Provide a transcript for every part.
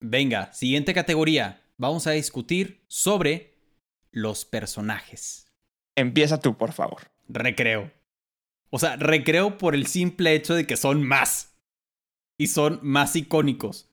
Venga, siguiente categoría. Vamos a discutir sobre los personajes. Empieza tú, por favor. Recreo. O sea, recreo por el simple hecho de que son más. Y son más icónicos.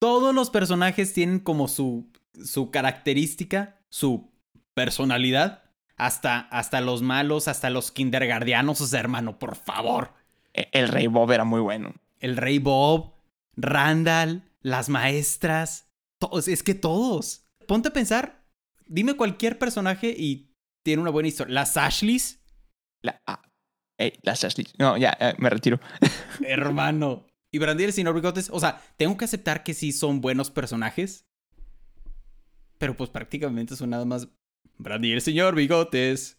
Todos los personajes tienen como su, su característica, su personalidad. Hasta, hasta los malos, hasta los kindergardianos, o sea, hermano, por favor. E, el Rey Bob era muy bueno. El Rey Bob, Randall, las maestras. Todos, es que todos. Ponte a pensar, dime cualquier personaje y tiene una buena historia. Las Ashleys. La, ah, las Ashleys. No, ya, eh, me retiro. Hermano. Y el señor Bigotes, o sea, tengo que aceptar que sí son buenos personajes. Pero pues prácticamente son nada más el señor Bigotes.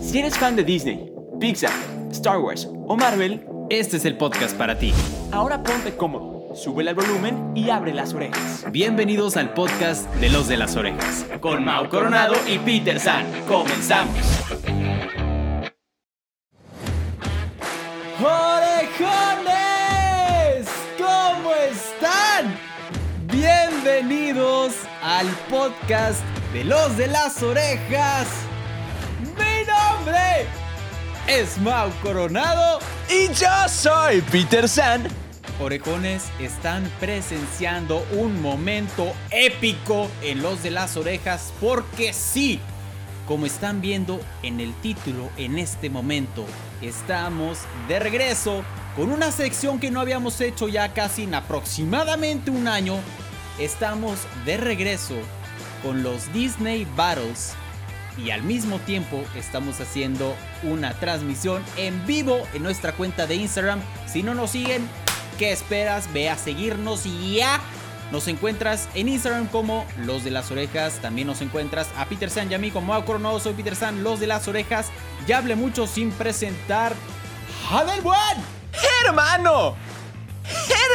Si eres fan de Disney, Pixar, Star Wars o Marvel, este es el podcast para ti. Ahora ponte cómodo, sube el volumen y abre las orejas. Bienvenidos al podcast de los de las orejas. Con Mau Coronado y Peter San. Comenzamos. ¡Orejones! ¿Cómo están? Bienvenidos al podcast de los de las orejas. Mi nombre es Mau Coronado y yo soy Peter San. Orejones están presenciando un momento épico en los de las orejas porque sí, como están viendo en el título en este momento, estamos de regreso con una sección que no habíamos hecho ya casi en aproximadamente un año. Estamos de regreso con los Disney Battles y al mismo tiempo estamos haciendo una transmisión en vivo en nuestra cuenta de Instagram. Si no nos siguen, ¿qué esperas? Ve a seguirnos y ya. Nos encuentras en Instagram como Los de las Orejas. También nos encuentras a Peter San y a mí como Mau Coronado. Soy Peter San, Los de las Orejas. Ya hablé mucho sin presentar. ¡Adel Buen! ¡Hermano!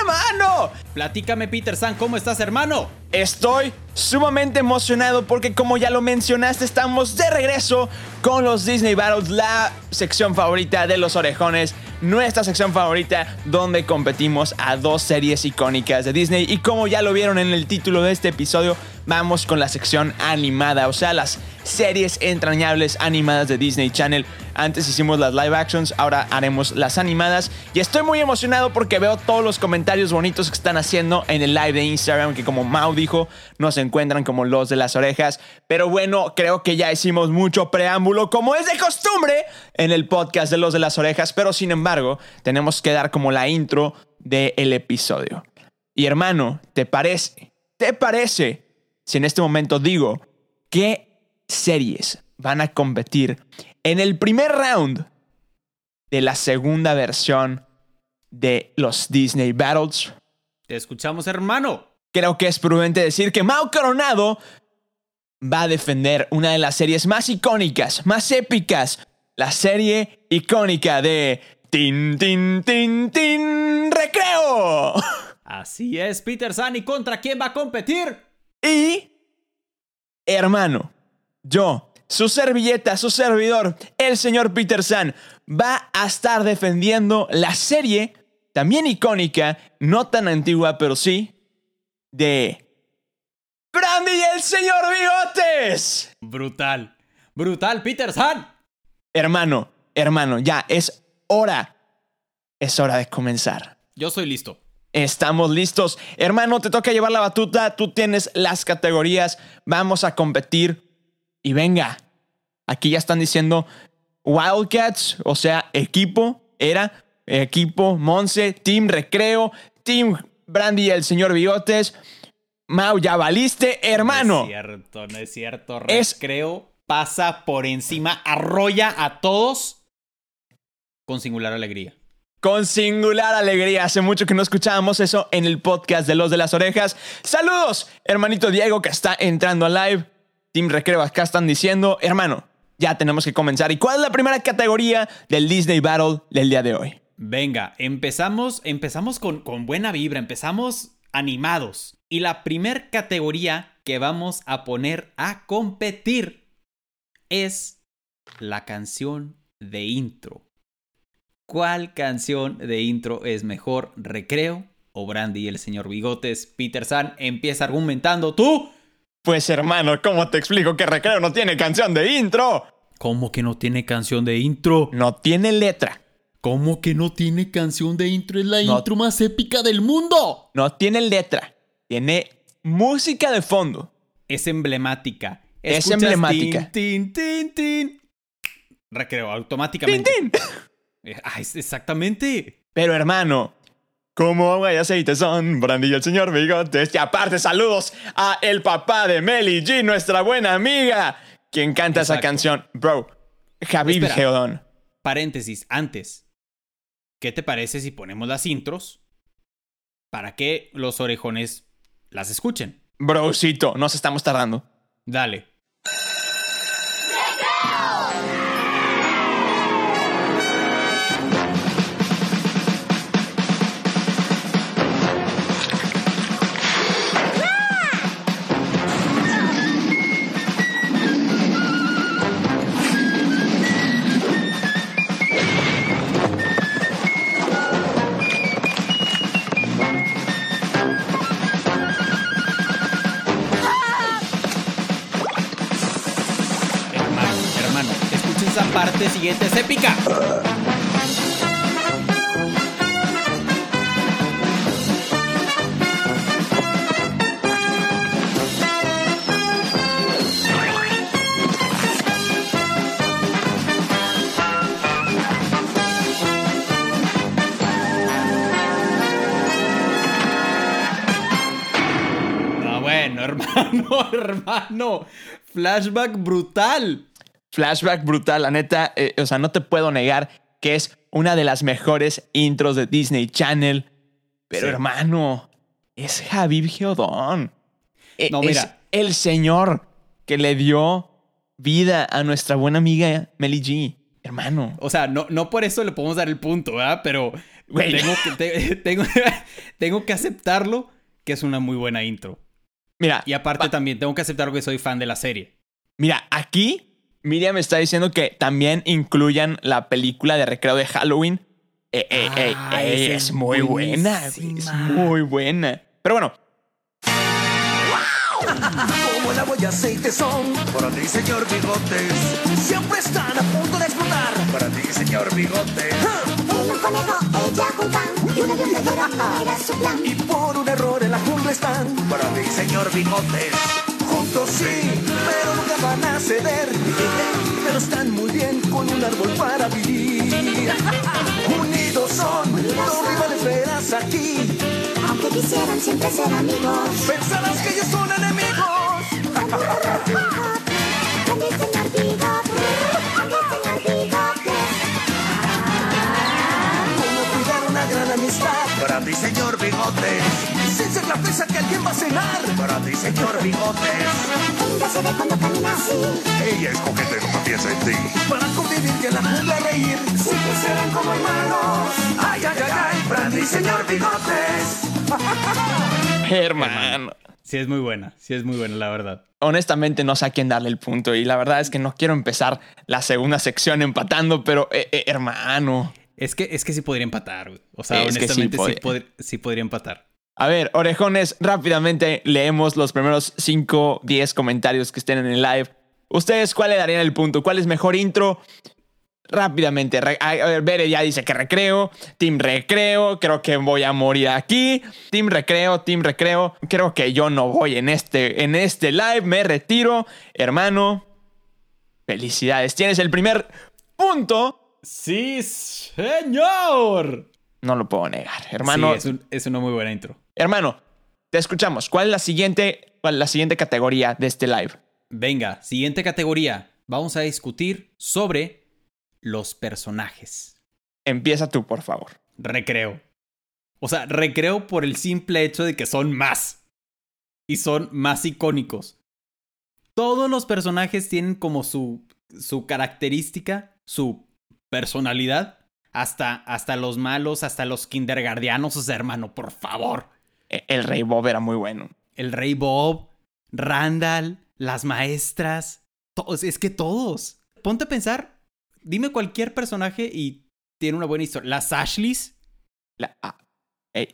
¡Hermano! Platícame, Peter San, ¿cómo estás, hermano? Estoy sumamente emocionado porque, como ya lo mencionaste, estamos de regreso con los Disney Battles, la sección favorita de los orejones, nuestra sección favorita donde competimos a dos series icónicas de Disney. Y como ya lo vieron en el título de este episodio, vamos con la sección animada, o sea, las series entrañables animadas de Disney Channel. Antes hicimos las live actions, ahora haremos las animadas. Y estoy muy emocionado porque veo todos los comentarios bonitos que están haciendo en el live de Instagram, que como Mau dijo, nos encuentran como los de las orejas. Pero bueno, creo que ya hicimos mucho preámbulo, como es de costumbre, en el podcast de los de las orejas. Pero sin embargo, tenemos que dar como la intro del episodio. Y hermano, ¿te parece? ¿Te parece si en este momento digo qué series van a competir en el primer round de la segunda versión de los Disney Battles. Te escuchamos, hermano. Creo que es prudente decir que Mao Coronado va a defender una de las series más icónicas, más épicas, la serie icónica de Tin Tin Tin Tin Recreo. Así es, Peter Sani, ¿contra quién va a competir? Y, hermano, yo, su servilleta, su servidor, el señor Peter San, va a estar defendiendo la serie, también icónica, no tan antigua, pero sí, de Brandy y el señor Bigotes. Brutal, brutal, Peter San. Hermano, hermano, ya es hora, es hora de comenzar. Yo soy listo. Estamos listos. Hermano, te toca llevar la batuta. Tú tienes las categorías. Vamos a competir. Y venga, aquí ya están diciendo Wildcats, o sea, equipo, era equipo, Monse, Team Recreo, Team Brandy y el señor Bigotes. Mau, ya valiste, hermano. No es cierto, no es cierto. Recreo pasa por encima, arrolla a todos con singular alegría con singular alegría. Hace mucho que no escuchábamos eso en el podcast de Los de las Orejas. Saludos, hermanito Diego que está entrando al live. Team Recreo acá están diciendo, hermano, ya tenemos que comenzar. ¿Y cuál es la primera categoría del Disney Battle del día de hoy? Venga, empezamos, empezamos con, con buena vibra, empezamos animados. Y la primera categoría que vamos a poner a competir es la canción de intro. ¿Cuál canción de intro es mejor? ¿Recreo o Brandy y el señor Bigotes. Peter San empieza argumentando. ¿Tú? Pues hermano, ¿cómo te explico que Recreo no tiene canción de intro? ¿Cómo que no tiene canción de intro? No tiene letra. ¿Cómo que no tiene canción de intro? Es la intro más épica del mundo. No tiene letra. Tiene música de fondo. Es emblemática. Es emblemática. Tin, tin, tin, Recreo, automáticamente. ¡Tin, tin! Ah, exactamente. Pero hermano, como agua y aceite son Brandy el señor Bigotes. Y aparte, saludos a el papá de Melly G, nuestra buena amiga, quien canta esa canción. Bro, Javier Geodón. Paréntesis, antes. ¿Qué te parece si ponemos las intros para que los orejones las escuchen? Brocito, nos estamos tardando. Dale. Siguiente bueno, hermano, hermano. Flashback brutal flashback brutal, la neta, eh, o sea, no te puedo negar que es una de las mejores intros de Disney Channel. Pero hermano, es Javier Geodón. E, no, mira. Es el señor que le dio vida a nuestra buena amiga Melly G. Hermano. O sea, no, no por eso le podemos dar el punto, ¿verdad? Pero tengo que, tengo, tengo que aceptarlo que es una muy buena intro. Mira. Y aparte también tengo que aceptar que soy fan de la serie. Mira, aquí Miriam está diciendo que también incluyan la película de recreo de Halloween. Eh, eh, eh, ah, es muy buena, es muy buena. Pero bueno. Como el agua y aceite son para ti, señor Bigotes. Siempre están a punto de explotar para ti, señor Bigotes. El conejo, ella juntan y era su plan. Y por un error en la jungla están para ti, señor Bigotes. Juntos sí, pero nunca van a ceder. Pero están muy bien con un árbol para vivir. Unidos son, los rivales verás aquí. Aunque quisieran siempre ser amigos. Pensarás que ellos son enemigos. Como cuidar una gran amistad. Para ti, señor Bigotes ser la presa que alguien va a cenar. Para ti, señor Bigotes. Nunca se ve cuando camina así. Ella es coqueta y no piensa en ti. Para convivir y en la jungla reír. Siempre serán como hermanos. Ay, ay, ay, ay. Para ti, señor Bigotes. Hermano. Sí es muy buena, sí es muy buena, la verdad. Honestamente no sé a quién darle el punto y la verdad es que no quiero empezar la segunda sección empatando, pero eh, eh, hermano. Es que, es que sí podría empatar, O sea, honestamente sí podría empatar. A ver, orejones, rápidamente leemos los primeros 5, 10 comentarios que estén en el live. ¿Ustedes cuál le darían el punto? ¿Cuál es mejor intro? Rápidamente, a ver, Bere ya dice que recreo, Team Recreo, creo que voy a morir aquí, Team Recreo, Team Recreo, creo que yo no voy en este, en este live, me retiro, hermano, felicidades, tienes el primer punto. Sí, señor. No lo puedo negar, hermano. Sí, es, una muy buena intro. Hermano, te escuchamos. ¿Cuál es la siguiente, la siguiente categoría de este live? Venga, siguiente categoría. Vamos a discutir sobre los personajes. Empieza tú, por favor. Recreo. O sea, recreo por el simple hecho de que son más. Y son más icónicos. Todos los personajes tienen como su, su característica, su personalidad hasta, hasta los malos, hasta los kindergardianos, o sea, hermano, por favor. E, el Rey Bob era muy bueno. El Rey Bob, Randall, las maestras, todos, es que todos. Ponte a pensar, dime cualquier personaje y tiene una buena historia. Las Ashleys. La, ah,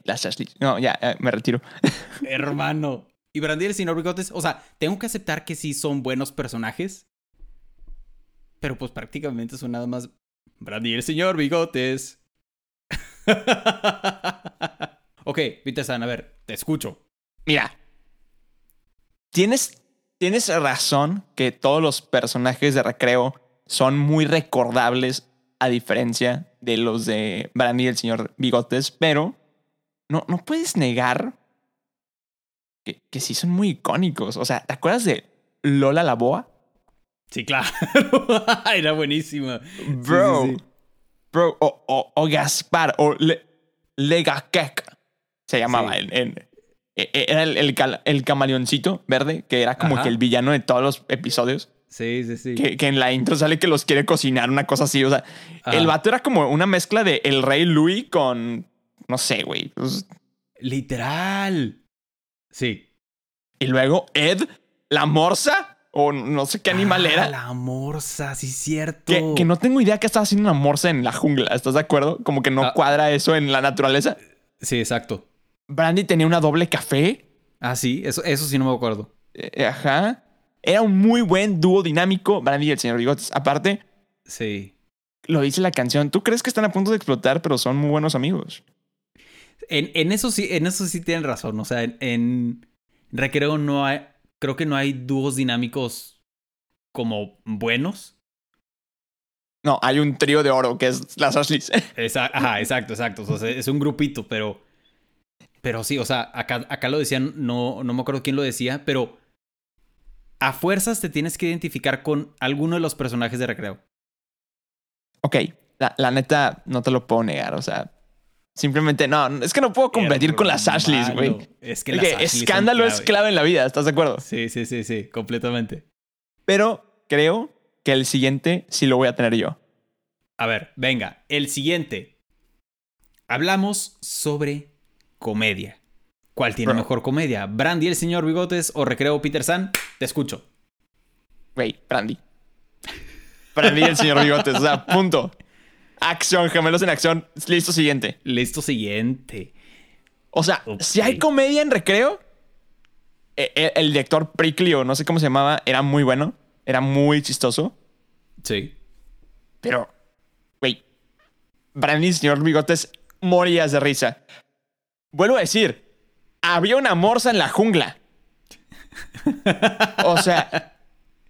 las Ashley. No, ya, eh, me retiro. Hermano. Y el señor Bigotes, o sea, tengo que aceptar que sí son buenos personajes. Pero pues prácticamente son nada más Brandy el señor Bigotes. ok, Peter San, a ver, te escucho. Mira, tienes, tienes razón que todos los personajes de recreo son muy recordables a diferencia de los de Brandy y el señor Bigotes, pero no, no puedes negar que, que sí son muy icónicos. O sea, ¿te acuerdas de Lola la Boa? Sí, claro. Era buenísima. Bro, Sí, sí, sí. bro, o, o- o Gaspar, o Le, Legakek, se llamaba. Sí. el- el- e- era el, el, el camaleoncito verde, que era como Ajá. que el villano de todos los episodios. Sí, sí, sí. Que, que en la intro sale que los quiere cocinar, una cosa así. O sea, Ajá. el vato era como una mezcla de el rey Louis con, no sé, güey. pues, Literal. Sí. Y luego Ed, la morsa, o no sé qué animal Ah, era. La morsa, sí, cierto. Que, que no tengo idea que estaba haciendo una morsa en la jungla, ¿estás de acuerdo? Como que no Ah. cuadra eso en la naturaleza. Sí, exacto. Brandy tenía una doble café. Ah, sí, eso, eso sí no me acuerdo. eh, ajá. Era un muy buen dúo dinámico, Brandy y el señor Bigotes. Aparte, Sí. lo dice la canción. Tú crees que están a punto de explotar, pero son muy buenos amigos. En, en eso sí, en eso sí tienen razón. O sea, en, en Recreo no hay. Creo que no hay dúos dinámicos como buenos. No, hay un trío de oro que es las Ashleys. Esa- ajá, exacto, exacto. O sea, es un grupito, pero. Pero sí, o sea, acá, acá lo decían, no, no me acuerdo quién lo decía, pero a fuerzas te tienes que identificar con alguno de los personajes de recreo. ok, la, la neta, no te lo puedo negar. O sea, simplemente no. Es que no puedo competir con las Ashleys, güey. Es que las escándalo es clave en la vida, ¿estás de acuerdo? Sí, sí, sí, sí, completamente. Pero creo que el siguiente sí lo voy a tener yo. A ver, venga, el siguiente. Hablamos sobre comedia. ¿Cuál tiene Bro. mejor comedia? ¿Brandy el señor Bigotes o Recreo Peter San? Te escucho. Güey, Brandy. Brandy el señor Bigotes. O sea, punto. Acción, gemelos en acción. Listo, siguiente. Listo, siguiente. O sea, si hay comedia en recreo, e- e- el director Prickly, o no sé cómo se llamaba, era muy bueno. Era muy chistoso. Sí. Pero, güey, Brandy el señor Bigotes morías de risa. Vuelvo a decir, había una morsa en la jungla. O sea,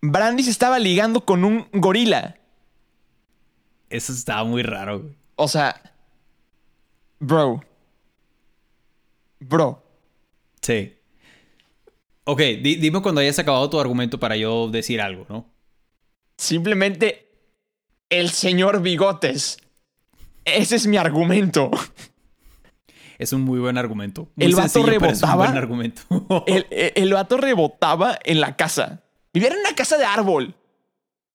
Brandy se estaba ligando con un gorila. Eso estaba muy raro. güey. O sea, bro. Bro. Sí. Ok, di- dime cuando hayas acabado tu argumento para yo decir algo, ¿no? Simplemente el señor Bigotes. Ese es mi argumento. Es un muy buen argumento. Muy El vato rebotaba. buen argumento. El, el, el vato rebotaba en la casa. Vivía en una casa de árbol.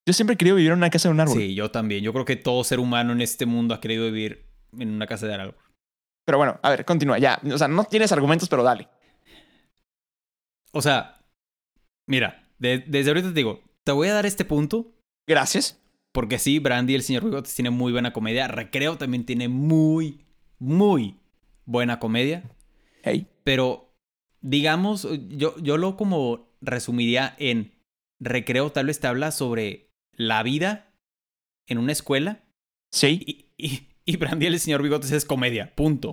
Yo siempre he querido vivir en una casa de un árbol. sí, yo también. Yo creo que todo ser humano en este mundo ha querido vivir en una casa de árbol. Pero bueno, a ver, continúa. Ya. O sea, no tienes argumentos, pero dale. O sea, mira, de- desde ahorita te digo, te voy a dar este punto Gracias. porque sí, Brandy, el señor Bigotes, tiene muy buena comedia. Recreo también tiene muy, muy buena comedia. Hey. Pero, digamos, yo, yo lo como resumiría en Recreo tal vez te habla sobre la vida en una escuela Sí. y, y, y el señor Bigotes es comedia, punto.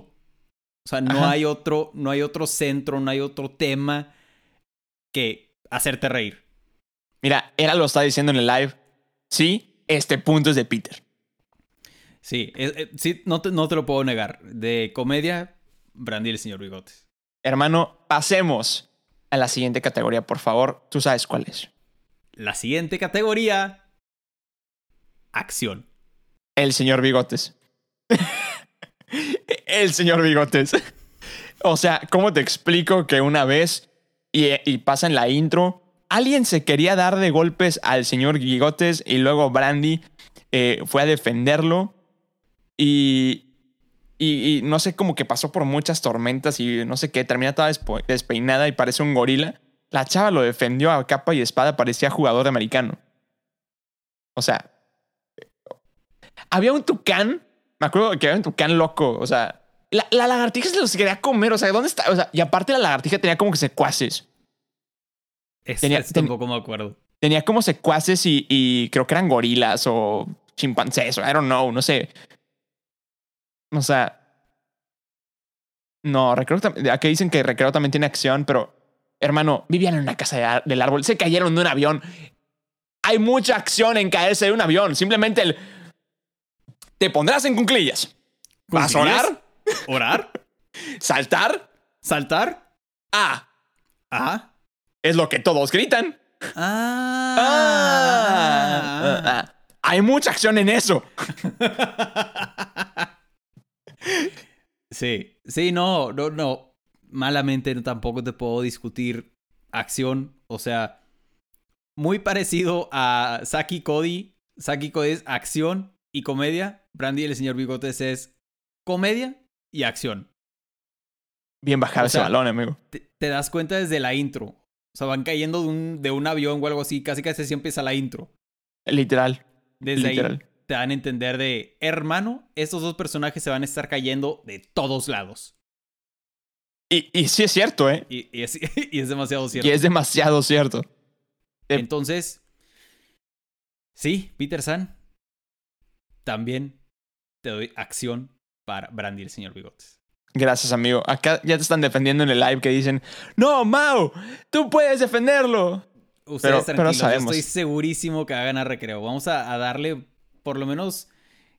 O sea, no Ajá. hay otro, no hay otro centro, no hay otro tema que hacerte reír. Mira, Era lo está diciendo en el live. Sí, este punto es de Peter. Sí, es- es- sí no, te, no te lo puedo negar. De comedia, Brandy, el señor Bigotes. Hermano, pasemos a la siguiente categoría, por favor. Tú sabes cuál es. La siguiente categoría, acción. El señor Bigotes. El señor Bigotes. O sea, ¿cómo te explico que una vez y, y pasa en la intro, alguien se quería dar de golpes al señor Bigotes y luego Brandy eh, fue a defenderlo y, y, y no sé, como que pasó por muchas tormentas y no sé qué, termina toda despeinada y parece un gorila. La chava lo defendió a capa y espada, parecía jugador de americano. O sea, había un tucán. Me acuerdo que había un tucán loco. O sea, La, la lagartija se los quería comer. O sea, ¿dónde está? O sea, y aparte la lagartija tenía como que secuaces. Es, Tenía- es- ten- tampoco me acuerdo. Tenía como secuaces y, y creo que eran gorilas o chimpancés o I don't know, no sé. O sea. No, Recreo tam- aquí dicen que Recreo también tiene acción, pero hermano, vivían en una casa de del árbol, se cayeron de un avión. Hay mucha acción en caerse de un avión. Simplemente el. Te pondrás en cunclillas. ¿Vas a orar? ¿Orar? ¿Saltar? ¿Saltar? Ah, Ah. es lo que todos gritan. Ah. Ah, ah. Hay mucha acción en eso. Sí, sí, no, no, no. Malamente tampoco te puedo discutir acción. O sea, muy parecido a Saki Cody. Saki Cody es acción y comedia. Brandy y el señor Bigotes es comedia y acción. Bien bajado O ese balón, amigo. Te, te das cuenta desde la intro. O sea, van cayendo de un, de un avión o algo así. Casi casi así empieza la intro. Literal. Desde Literal. ahí te dan a entender de, hermano, estos dos personajes se van a estar cayendo de todos lados. Y, y sí es cierto, ¿eh? Y, y es, y es demasiado cierto. Y es demasiado cierto. Entonces, sí, Peter San, también te doy acción para Brandy el señor Bigotes. Gracias, amigo. Acá ya te están defendiendo en el live que dicen, no, Mau, tú puedes defenderlo. Ustedes Pero- pero tranquilos, yo sabemos. estoy segurísimo que va a ganar recreo. Vamos a, a darle por lo menos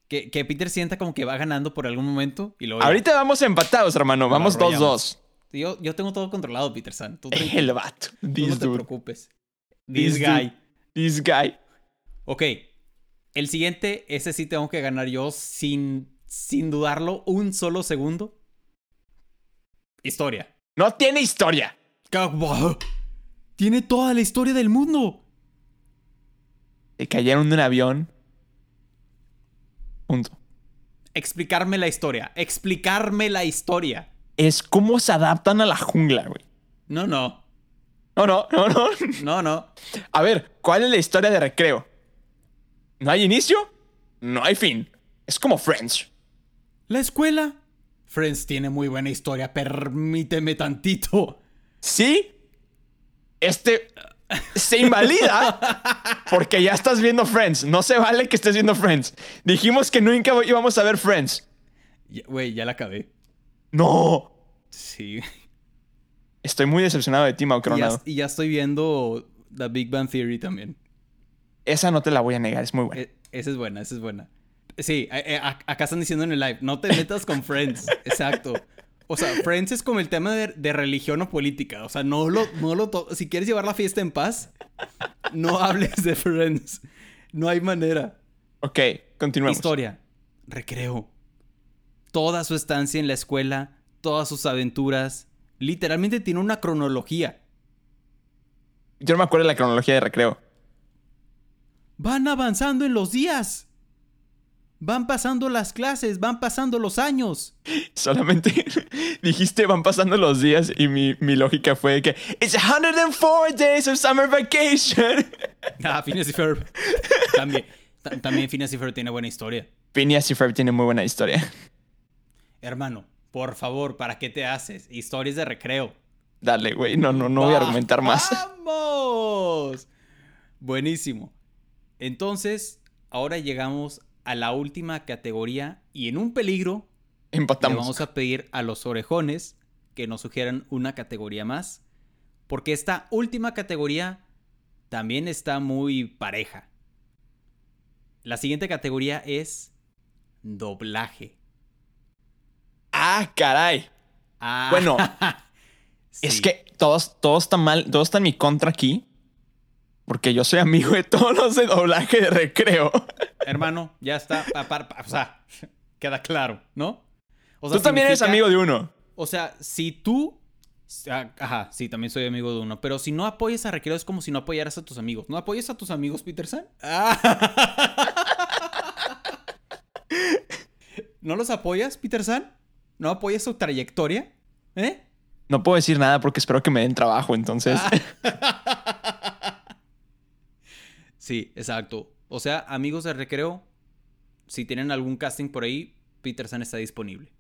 que, que Peter sienta como que va ganando por algún momento y luego. Ahorita vamos empatados, hermano. Vamos arrollamos. 2-2. Yo, yo tengo todo controlado, Peter San. Tú, tranquilo, El vato. tú no te preocupes. This, This guy. dude. This guy. Ok. El siguiente, ese sí tengo que ganar yo sin, sin dudarlo un solo segundo. Historia. No tiene historia. Tiene toda la historia del mundo. Se cayeron de un avión. Punto. Explicarme la historia. Explicarme la historia. Es cómo se adaptan a la jungla, güey. No, no. No, no, no, no. No, no. A ver, ¿cuál es la historia de recreo? No hay inicio, no hay fin. Es como Friends. La escuela. Friends tiene muy buena historia. Permíteme tantito. Sí, este se invalida porque ya estás viendo Friends. No se vale que estés viendo Friends. Dijimos que nunca íbamos a ver Friends. Güey, ya la acabé. No. Sí. Estoy muy decepcionado de ti, Mau Y ya, Coronado. y ya estoy viendo The Big Bang Theory también. Esa no te la voy a negar, es muy buena. E- esa es buena, esa es buena. Sí, acá están diciendo en el live, no te metas con Friends. Exacto. O sea, Friends es como el tema de, de religión o política. O sea, no lo, no lo Si quieres llevar la fiesta en paz, no hables de Friends. No hay manera. Ok, continuemos. Historia. Recreo. Toda su estancia en la escuela, todas sus aventuras. Literalmente tiene una cronología. Yo no me acuerdo de la cronología de recreo. Van avanzando en los días. Van pasando las clases, van pasando los años. Solamente dijiste van pasando los días y mi, mi lógica fue que It's 104 days of summer vacation. Ah, Phineas y Ferb. También, ta- también Phineas y Ferb tiene buena historia. Phineas y Ferb tiene muy buena historia. Hermano, por favor, ¿para qué te haces? Historias de recreo. Dale, güey. No, no, no voy a argumentar más. ¡Vamos! Buenísimo. Entonces, ahora llegamos a la última categoría y en un peligro le Empatamos. vamos a pedir a los orejones que nos sugieran una categoría más, porque esta última categoría también está muy pareja. La siguiente categoría es doblaje. Ah, caray. Ah, Bueno, Es que todos, todos están mal, todos están en mi contra aquí. Porque yo soy amigo de todos los de doblaje de recreo. hermano, ya está, pa- pa- pa- o sea, queda claro, ¿no? O sea, Tú también eres amigo de uno. O sea, si tú. ah, Ajá, sí, también soy amigo de uno. Pero si no apoyas a Recreo es como si no apoyaras a tus amigos. ¿No apoyas a tus amigos, Peterson? ¿No los apoyas, Peterson? ¿No apoyas su trayectoria? ¿Eh? No puedo decir nada porque espero que me den trabajo, entonces. Sí, exacto. O sea, amigos de Recreo, si tienen algún casting por ahí, Peterson está disponible.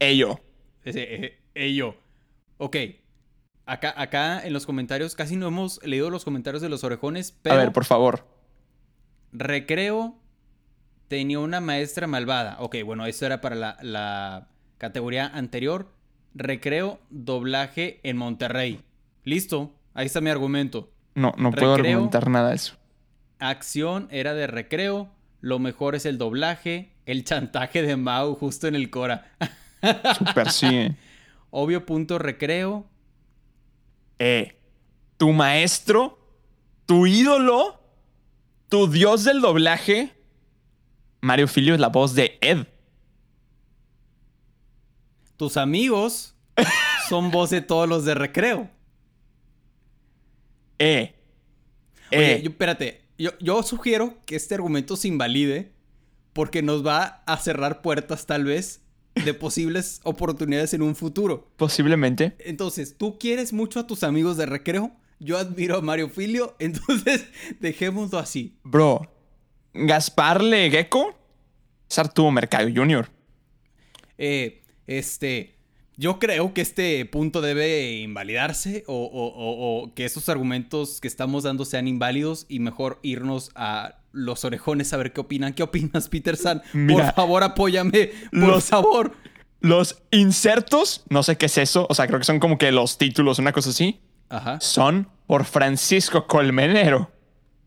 Ello. Ello. Ok. Acá, acá en los comentarios, casi no hemos leído los comentarios de los orejones, pero A ver, por favor. recreo tenía una maestra malvada. Ok, bueno, eso era para la, la categoría anterior. Recreo, doblaje en Monterrey. Listo, ahí está mi argumento. No, no puedo Recreo. argumentar nada de eso. Acción era de recreo. Lo mejor es el doblaje. El chantaje de Mau justo en el Cora. Súper sí. eh. Obvio punto recreo. Eh, tu maestro, tu ídolo, tu dios del doblaje, Mario Filio es la voz de Ed. Tus amigos son voz de todos los de recreo. Eh. Oye, Eh, yo, espérate. Yo, yo sugiero que este argumento se invalide porque nos va a cerrar puertas tal vez de posibles oportunidades en un futuro. posiblemente. Entonces, tú quieres mucho a tus amigos de recreo. Yo admiro a Mario Filio. Entonces, dejémoslo así. Bro, Gaspar Le Gecko es Arturo Mercado Jr. Eh, este. Yo creo que este punto debe invalidarse o, o- o- o que estos argumentos que estamos dando sean inválidos y mejor irnos a los orejones a ver qué opinan. ¿Qué opinas, Peter San? Mira, por favor, apóyame. Por los- favor. Los insertos, no sé qué es eso, o sea, creo que son como que los títulos, una cosa así, Ajá. son por Francisco Colmenero.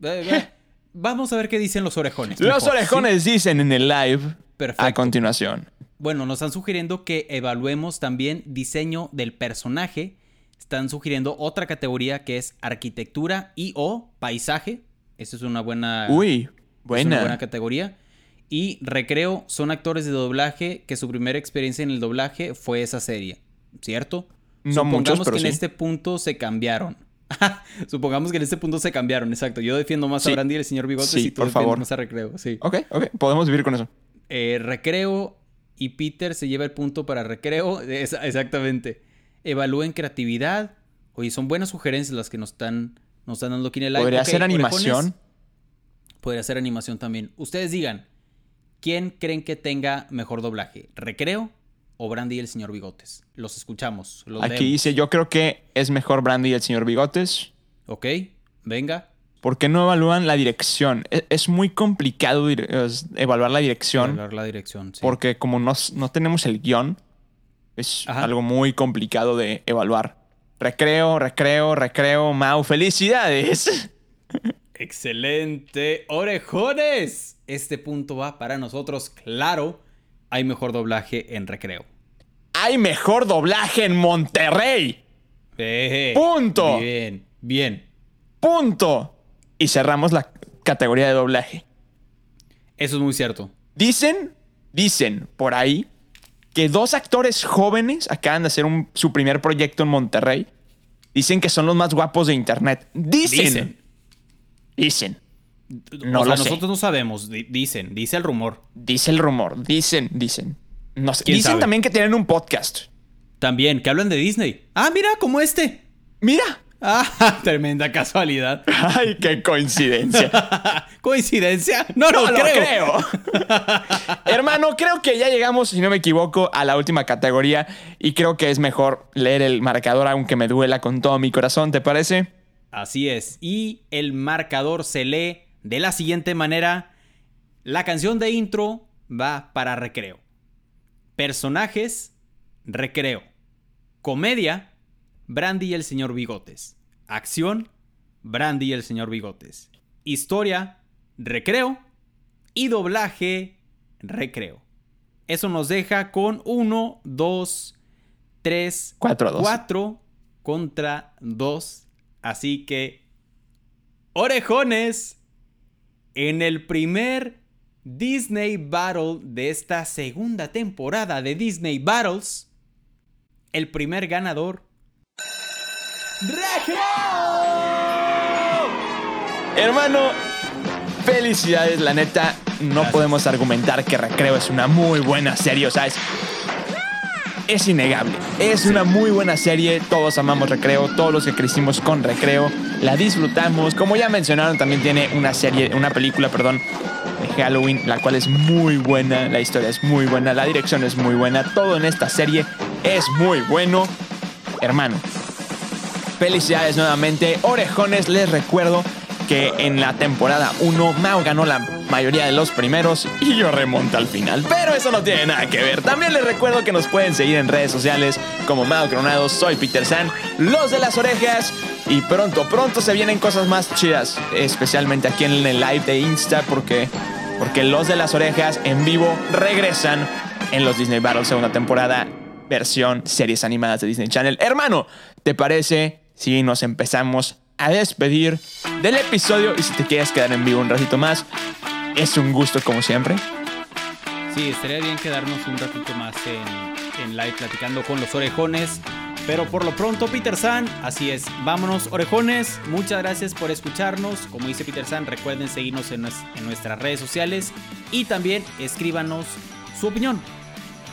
Eh, eh, Vamos a ver qué dicen los orejones. Los mejor, orejones dicen en el live Perfecto. a continuación. Bueno, nos están sugiriendo que evaluemos también diseño del personaje. Están sugiriendo otra categoría que es arquitectura y o paisaje. Esa es una buena, Uy, es una buena. buena categoría. Y recreo son actores de doblaje que su primera experiencia en el doblaje fue esa serie, ¿cierto? No Supongamos muchos, que sí. en este punto se cambiaron. Supongamos que en este punto se cambiaron, exacto. Yo defiendo más Sí. a Brandy y el señor Bigotes Sí, y tú por favor. más a recreo, sí. Ok, ok, podemos vivir con eso. Eh, recreo y Peter se lleva el punto para recreo. Exactamente. Evalúen creatividad. Oye, son buenas sugerencias las que nos están, nos están dando aquí en el live. Podría Ok, ser orejones, animación. Podría ser animación también. Ustedes digan, ¿quién creen que tenga mejor doblaje? ¿Recreo o Brandy y el señor Bigotes? Los escuchamos. Los Aquí leemos. dice, yo creo que es mejor Brandy y el señor Bigotes. Ok, venga. ¿Por qué no evalúan la dirección? E- Es, muy complicado es- evaluar la dirección Hablar la dirección. sí. porque como no, no tenemos el guion, es Ajá. algo muy complicado de evaluar. Recreo, recreo, recreo, Mau, felicidades. Excelente, orejones. Este punto va para nosotros, claro. Hay mejor doblaje en recreo. Hay mejor doblaje en Monterrey. Eh, Punto. Bien, bien. Punto. Y cerramos la categoría de doblaje. Eso es muy cierto. Dicen, dicen por ahí que dos actores jóvenes acaban de hacer un- su primer proyecto en Monterrey. Dicen que son los más guapos de internet. Dicen. Dicen. Dicen. No o sea, lo sé. nosotros no sabemos. di- dicen, dice el rumor. Dice el rumor. Dicen, dicen. No sé. ¿Quién Dicen sabe? también que tienen un podcast. También, que hablan de Disney. Ah, mira, como este. Mira. Ah, tremenda casualidad. Ay, qué coincidencia. ¿Coincidencia? No, no, lo creo. creo. Hermano, creo que ya llegamos, si no me equivoco, a la última categoría y creo que es mejor leer el marcador aunque me duela con todo mi corazón, ¿te parece? Así es. Y el marcador se lee de la siguiente manera. La canción de intro va para recreo. Personajes, recreo. Comedia, Brandy y el señor Bigotes. Acción, Brandy y el señor Bigotes. Historia, recreo. Y doblaje, recreo. Eso nos deja con 1, 2, 3, Cuatro a dos. 4 contra 2. Así que, orejones, en el primer Disney Battle de esta segunda temporada de Disney Battles, el primer ganador... Hermano, felicidades, la neta. No Gracias. podemos argumentar que Recreo es una muy buena serie, o sea, es, es innegable. Es una muy buena serie, todos amamos Recreo, todos los que crecimos con Recreo, la disfrutamos. Como ya mencionaron, también tiene una serie, una película, perdón, de Halloween, la cual es muy buena, la historia es muy buena, la dirección es muy buena, todo en esta serie es muy bueno. Hermano, felicidades nuevamente. Orejones, les recuerdo que en la temporada 1 Mao ganó la mayoría de los primeros y yo remonto al final. Pero eso no tiene nada que ver. También les recuerdo que nos pueden seguir en redes sociales como Mao Cronado, soy Peter San, los de las orejas. Y pronto, pronto se vienen cosas más chidas, especialmente aquí en el live de Insta, porque, porque los de las orejas en vivo regresan en los Disney Battles segunda temporada, versión series animadas de Disney Channel. Hermano, ¿te parece si nos empezamos a despedir del episodio? Y si te quieres quedar en vivo un ratito más, es un gusto como siempre. Sí, estaría bien quedarnos un ratito más en, en live platicando con los orejones. Pero por lo pronto, Peter San, así es. Vámonos, orejones. Muchas gracias por escucharnos. Como dice Peter San, recuerden seguirnos en, nues- en nuestras redes sociales. Y también escríbanos su opinión.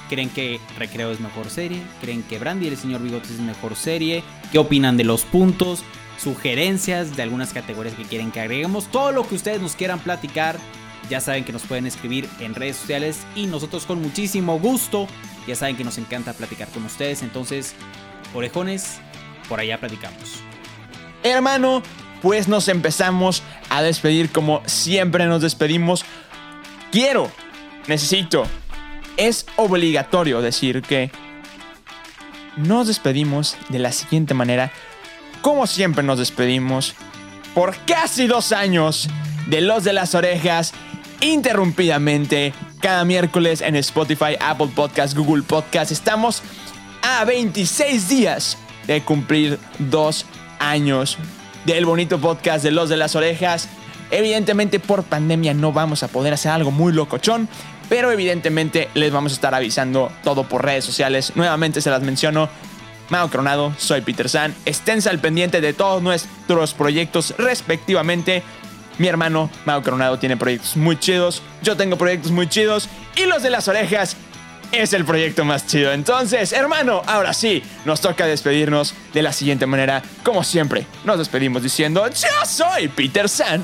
¿Creen que Recreo es mejor serie? ¿Creen que Brandy y el señor Bigotes es mejor serie? ¿Qué opinan de los puntos? Sugerencias de algunas categorías que quieren que agreguemos. Todo lo que ustedes nos quieran platicar. Ya saben que nos pueden escribir en redes sociales y nosotros con muchísimo gusto. Ya saben que nos encanta platicar con ustedes. Entonces, orejones, por allá platicamos. Hermano, pues nos empezamos a despedir como siempre nos despedimos. Quiero, necesito, es obligatorio decir que nos despedimos de la siguiente manera, como siempre nos despedimos, por casi dos años de Los de las Orejas, interrumpidamente, cada miércoles en Spotify, Apple Podcast, Google Podcast. Estamos a 26 días de cumplir dos años del bonito podcast de Los de las Orejas. Evidentemente por pandemia no vamos a poder hacer algo muy locochón, pero evidentemente les vamos a estar avisando todo por redes sociales. Nuevamente se las menciono. Mao Cronado, soy Peter San. Esténse al pendiente de todos nuestros proyectos respectivamente. Mi hermano Mao Cronado tiene proyectos muy chidos. Yo tengo proyectos muy chidos. Y los de las orejas es el proyecto más chido. Entonces, hermano, ahora sí, nos toca despedirnos de la siguiente manera. Como siempre, nos despedimos diciendo, yo soy Peter San.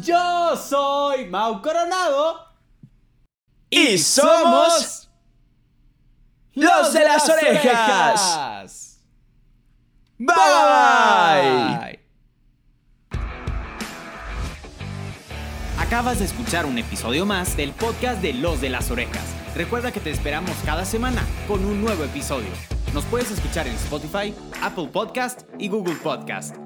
Yo soy Mau Coronado. Y somos los de las orejas. Bye. Acabas de escuchar un episodio más del podcast de Los de las Orejas. Recuerda que te esperamos cada semana con un nuevo episodio. Nos puedes escuchar en Spotify, Apple Podcast y Google Podcast.